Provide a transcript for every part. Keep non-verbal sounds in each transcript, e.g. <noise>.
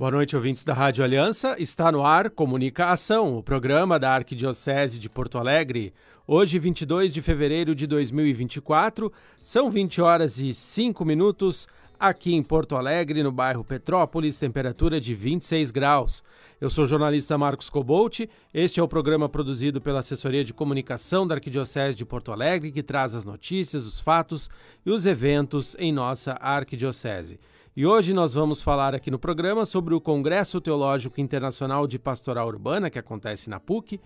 Boa noite, ouvintes da Rádio Aliança. Está no ar Comunica Ação, o programa da Arquidiocese de Porto Alegre. Hoje, 22 de fevereiro de 2024, são 20 horas e 5 minutos aqui em Porto Alegre, no bairro Petrópolis, temperatura de 26 graus. Eu sou o jornalista Marcos Cobolt. Este é o programa produzido pela Assessoria de Comunicação da Arquidiocese de Porto Alegre, que traz as notícias, os fatos e os eventos em nossa arquidiocese. E hoje nós vamos falar aqui no programa sobre o Congresso Teológico Internacional de Pastoral Urbana, que acontece na PUC,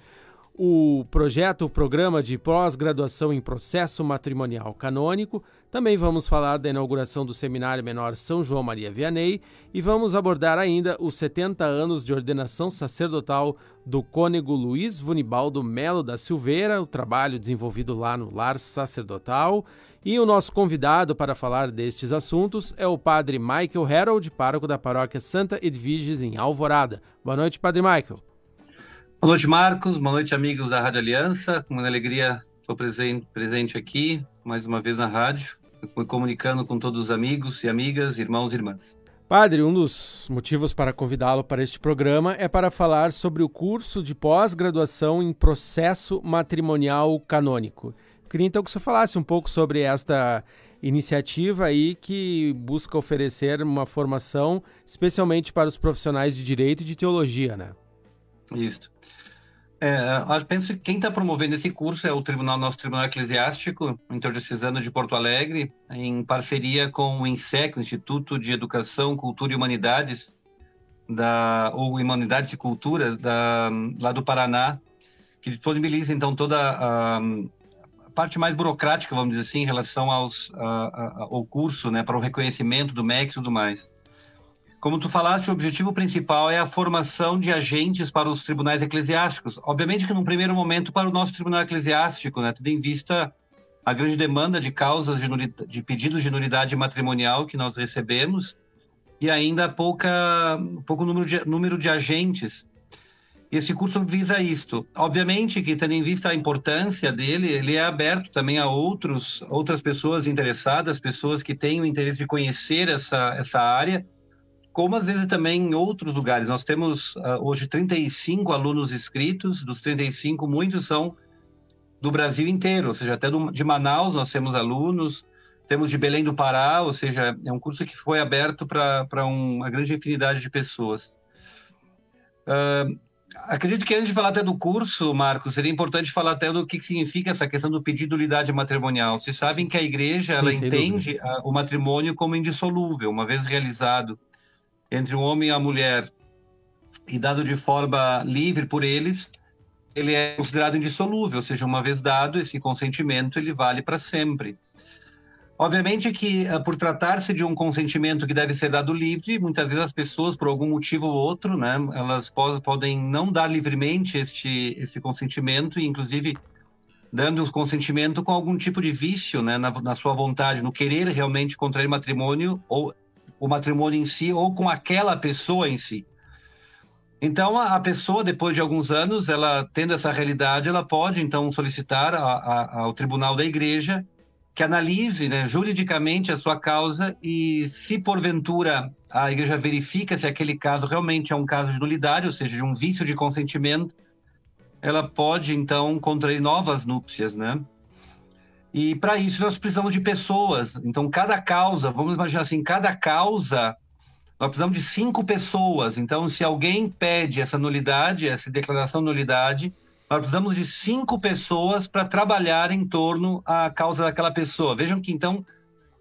o projeto, o programa de pós-graduação em processo matrimonial canônico. Também vamos falar da inauguração do Seminário Menor São João Maria Vianney e vamos abordar ainda os 70 anos de ordenação sacerdotal do cônego Luiz Vunibaldo Melo da Silveira, o trabalho desenvolvido lá no Lar Sacerdotal. E o nosso convidado para falar destes assuntos é o padre Michael Harold, pároco da paróquia Santa Edviges, em Alvorada. Boa noite, padre Michael. Boa noite, Marcos. Boa noite, amigos da Rádio Aliança. Com uma alegria estou presente, aqui, mais uma vez na rádio, comunicando com todos os amigos e amigas, irmãos e irmãs. Padre, um dos motivos para convidá-lo para este programa é para falar sobre o curso de pós-graduação em processo matrimonial canônico. Queria então que você falasse um pouco sobre esta iniciativa aí que busca oferecer uma formação especialmente para os profissionais de direito e de teologia, né? Isso. É, penso que quem está promovendo esse curso é o Tribunal, nosso Tribunal Eclesiástico Interdiocesano de Porto Alegre, em parceria com o INSEC, o Instituto de Educação, Cultura e Humanidades, da, ou Humanidades e Culturas, da, lá do Paraná, que disponibiliza então toda a, parte mais burocrática, vamos dizer assim, em relação aos, a, a, ao curso, né, para o reconhecimento do MEC e tudo mais. Como tu falaste, o objetivo principal é a formação de agentes para os tribunais eclesiásticos. Obviamente que num primeiro momento para o nosso tribunal eclesiástico, né, tendo em vista a grande demanda de causas de, de pedidos de nulidade matrimonial que nós recebemos e ainda pouca pouco número de, número de agentes esse curso visa isto. Obviamente que, tendo em vista a importância dele, ele é aberto também a outros, outras pessoas interessadas, pessoas que têm o interesse de conhecer essa, essa área, como às vezes também em outros lugares. Nós temos uh, hoje 35 alunos inscritos, dos 35, muitos são do Brasil inteiro, ou seja, até do, de Manaus nós temos alunos, temos de Belém do Pará, ou seja, é um curso que foi aberto para um, uma grande infinidade de pessoas. Uh, Acredito que antes de falar até do curso, Marcos, seria importante falar até do que significa essa questão do pedido de unidade matrimonial. Vocês sabem que a igreja ela entende a, o matrimônio como indissolúvel, uma vez realizado entre um homem e a mulher e dado de forma livre por eles, ele é considerado indissolúvel, ou seja, uma vez dado esse consentimento, ele vale para sempre. Obviamente que, eh, por tratar-se de um consentimento que deve ser dado livre, muitas vezes as pessoas, por algum motivo ou outro, né, elas podem não dar livremente este, este consentimento, e inclusive dando o consentimento com algum tipo de vício né, na, na sua vontade, no querer realmente contrair matrimônio, ou o matrimônio em si, ou com aquela pessoa em si. Então, a, pessoa, depois de alguns anos, ela tendo essa realidade, ela pode, então, solicitar a, a, ao tribunal da igreja que analise né, juridicamente a sua causa e, se porventura a igreja verifica se aquele caso realmente é um caso de nulidade, ou seja, de um vício de consentimento, ela pode então contrair novas núpcias, né? E para isso nós precisamos de pessoas. Então, cada causa, vamos imaginar assim, cada causa, nós precisamos de cinco pessoas. Então, se alguém pede essa nulidade, essa declaração de nulidade, nós precisamos de cinco pessoas para trabalhar em torno à causa daquela pessoa. Vejam que, então,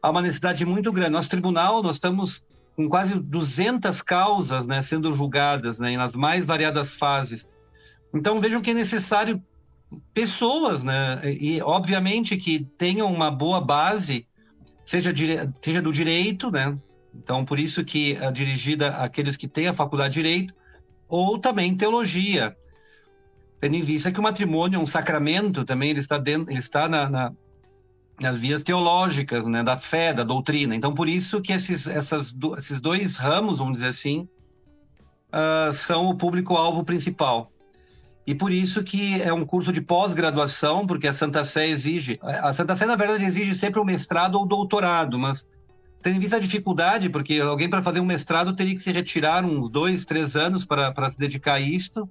há uma necessidade muito grande. Nosso tribunal, nós estamos com quase 200 causas né, sendo julgadas né, nas mais variadas fases. Então, vejam que é necessário pessoas, né? E, obviamente, que tenham uma boa base, seja, seja do direito, né? Então, por isso que é dirigida àqueles que têm a faculdade de direito, ou também teologia tendo em vista que o matrimônio é um sacramento também, ele está, dentro, ele está na, na, nas vias teológicas, né, da fé, da doutrina. Então, por isso que esses, essas, esses dois ramos, vamos dizer assim, uh, são o público-alvo principal. E por isso que é um curso de pós-graduação, porque a Santa Sé exige... A Santa Sé, na verdade, exige sempre um mestrado ou doutorado, mas tendo em vista a dificuldade, porque alguém para fazer um mestrado teria que se retirar uns dois, três anos para se dedicar a isto,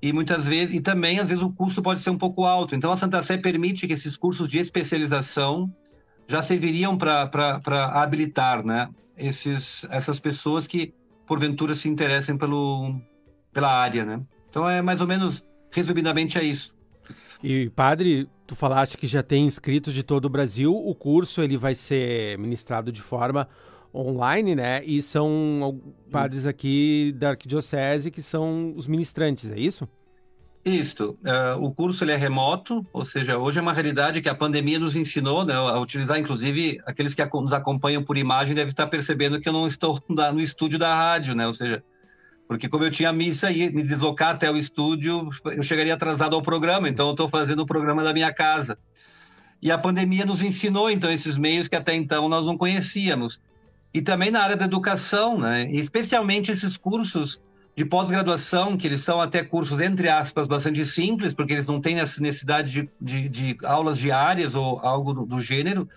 e muitas vezes, e também às vezes o custo pode ser um pouco alto. Então a Santa Sé permite que esses cursos de especialização já serviriam para habilitar né, esses, essas pessoas que porventura se interessem pelo, pela área. Né? Então é mais ou menos, resumidamente, é isso. E padre, tu falaste que já tem inscritos de todo o Brasil. O curso ele vai ser ministrado de forma online, né? E são padres aqui da arquidiocese que são os ministrantes, é isso? Isso. Uh, o curso ele é remoto, ou seja, hoje é uma realidade que a pandemia nos ensinou né, a utilizar. Inclusive, aqueles que nos acompanham por imagem devem estar percebendo que eu não estou <laughs> no estúdio da rádio, né? Ou seja, porque como eu tinha missa e me deslocar até o estúdio, eu chegaria atrasado ao programa. Então, eu estou fazendo o programa da minha casa. E a pandemia nos ensinou, então, esses meios que até então nós não conhecíamos e também na área da educação, né? especialmente esses cursos de pós-graduação, que eles são até cursos, entre aspas, bastante simples, porque eles não têm essa necessidade de, de, de aulas diárias ou algo do, do gênero.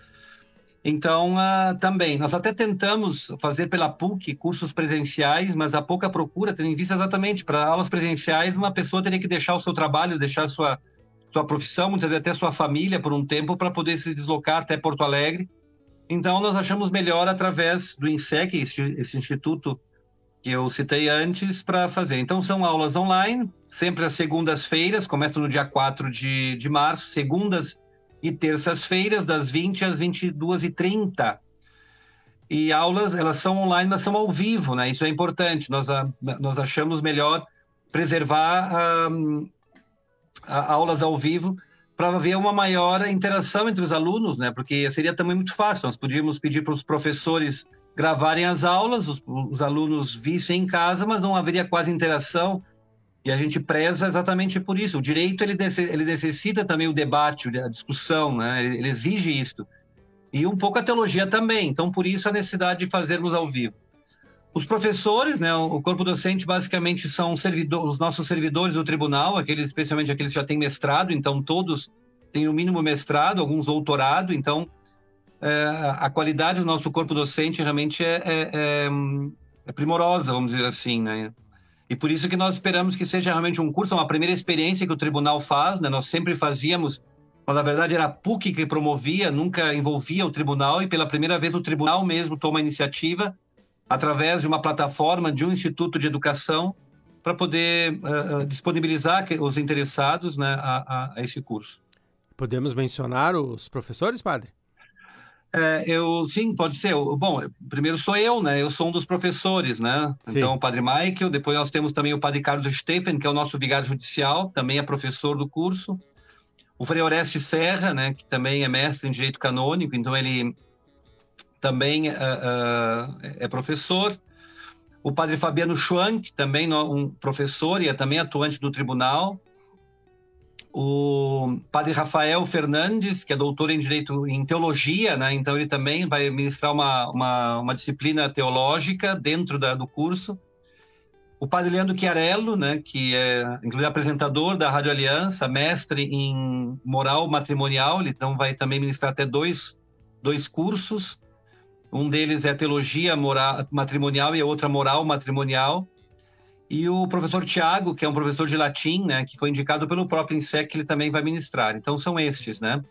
Então, uh, também, nós até tentamos fazer pela PUC cursos presenciais, mas há pouca procura, tendo em vista exatamente para aulas presenciais, uma pessoa teria que deixar o seu trabalho, deixar a sua, sua profissão, muitas vezes até sua família por um tempo, para poder se deslocar até Porto Alegre então, nós achamos melhor através do INSEC, esse instituto que eu citei antes, para fazer. Então, são aulas online, sempre às segundas-feiras, começa no dia 4 de, de março, segundas e terças-feiras, das 20 às 22h30. E aulas, elas são online, mas são ao vivo, né? Isso é importante. Nós, nós achamos melhor preservar um, aulas ao vivo para haver uma maior interação entre os alunos, né? Porque seria também muito fácil. Nós podíamos pedir para os professores gravarem as aulas, os, os, alunos vissem em casa, mas não haveria quase interação. E a gente preza exatamente por isso. O direito ele, ele necessita também o debate, a discussão, né? Ele, ele exige isso. E um pouco a teologia também. Então, por isso a necessidade de fazermos ao vivo. Os professores, né, o corpo docente basicamente são servidor, os nossos servidores do tribunal, aqueles, especialmente aqueles que já têm mestrado, então todos têm no mínimo mestrado, alguns doutorado, então é, a qualidade do nosso corpo docente realmente é, é, é, é, primorosa, vamos dizer assim, né? E por isso que nós esperamos que seja realmente um curso, uma primeira experiência que o tribunal faz, né? Nós sempre fazíamos, mas na verdade era a PUC que promovia, nunca envolvia o tribunal, e pela primeira vez o tribunal mesmo toma a iniciativa através de uma plataforma de um instituto de educação para poder uh, disponibilizar os interessados né, a, a, a, esse curso. Podemos mencionar os professores, padre? É, eu sim, pode ser. Bom, primeiro sou eu, né? Eu sou um dos professores, né? Sim. Então, o padre Michael, depois nós temos também o padre Carlos Steffen, que é o nosso vigário judicial, também é professor do curso. O Frei Oreste Serra, né? Que também é mestre em direito canônico, então ele também uh, uh, é professor. O padre Fabiano Schwank, também é um professor e é também atuante do tribunal. O padre Rafael Fernandes, que é doutor em direito em teologia, né? então ele também vai ministrar uma, uma, uma disciplina teológica dentro da, do curso. O padre Leandro Chiarello, né, que é inclusive apresentador da Rádio Aliança, mestre em moral matrimonial, ele então vai também ministrar até dois, dois cursos. Um deles é teologia moral, matrimonial e a outra moral matrimonial. E o professor Tiago, que é um professor de latim, né, que foi indicado pelo próprio INSEC, ele também vai ministrar. Então são estes, né?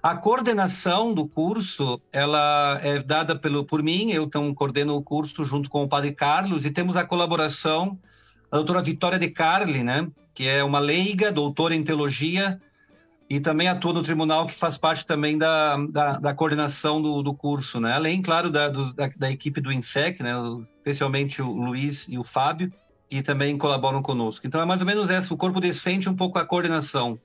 A coordenação do curso, ela é dada pelo, por mim, eu então coordeno o curso junto com o padre Carlos, e temos a colaboração da doutora Vitória de Carli, né, que é uma leiga, doutora em teologia, e também atua no tribunal, que faz parte também da, da, da coordenação do, do, curso, né? Além, claro, da, do, da, da, equipe do INSEC, né? especialmente o Luiz e o Fábio, que também colaboram conosco. Então, é mais ou menos essa, o corpo decente, um pouco a coordenação.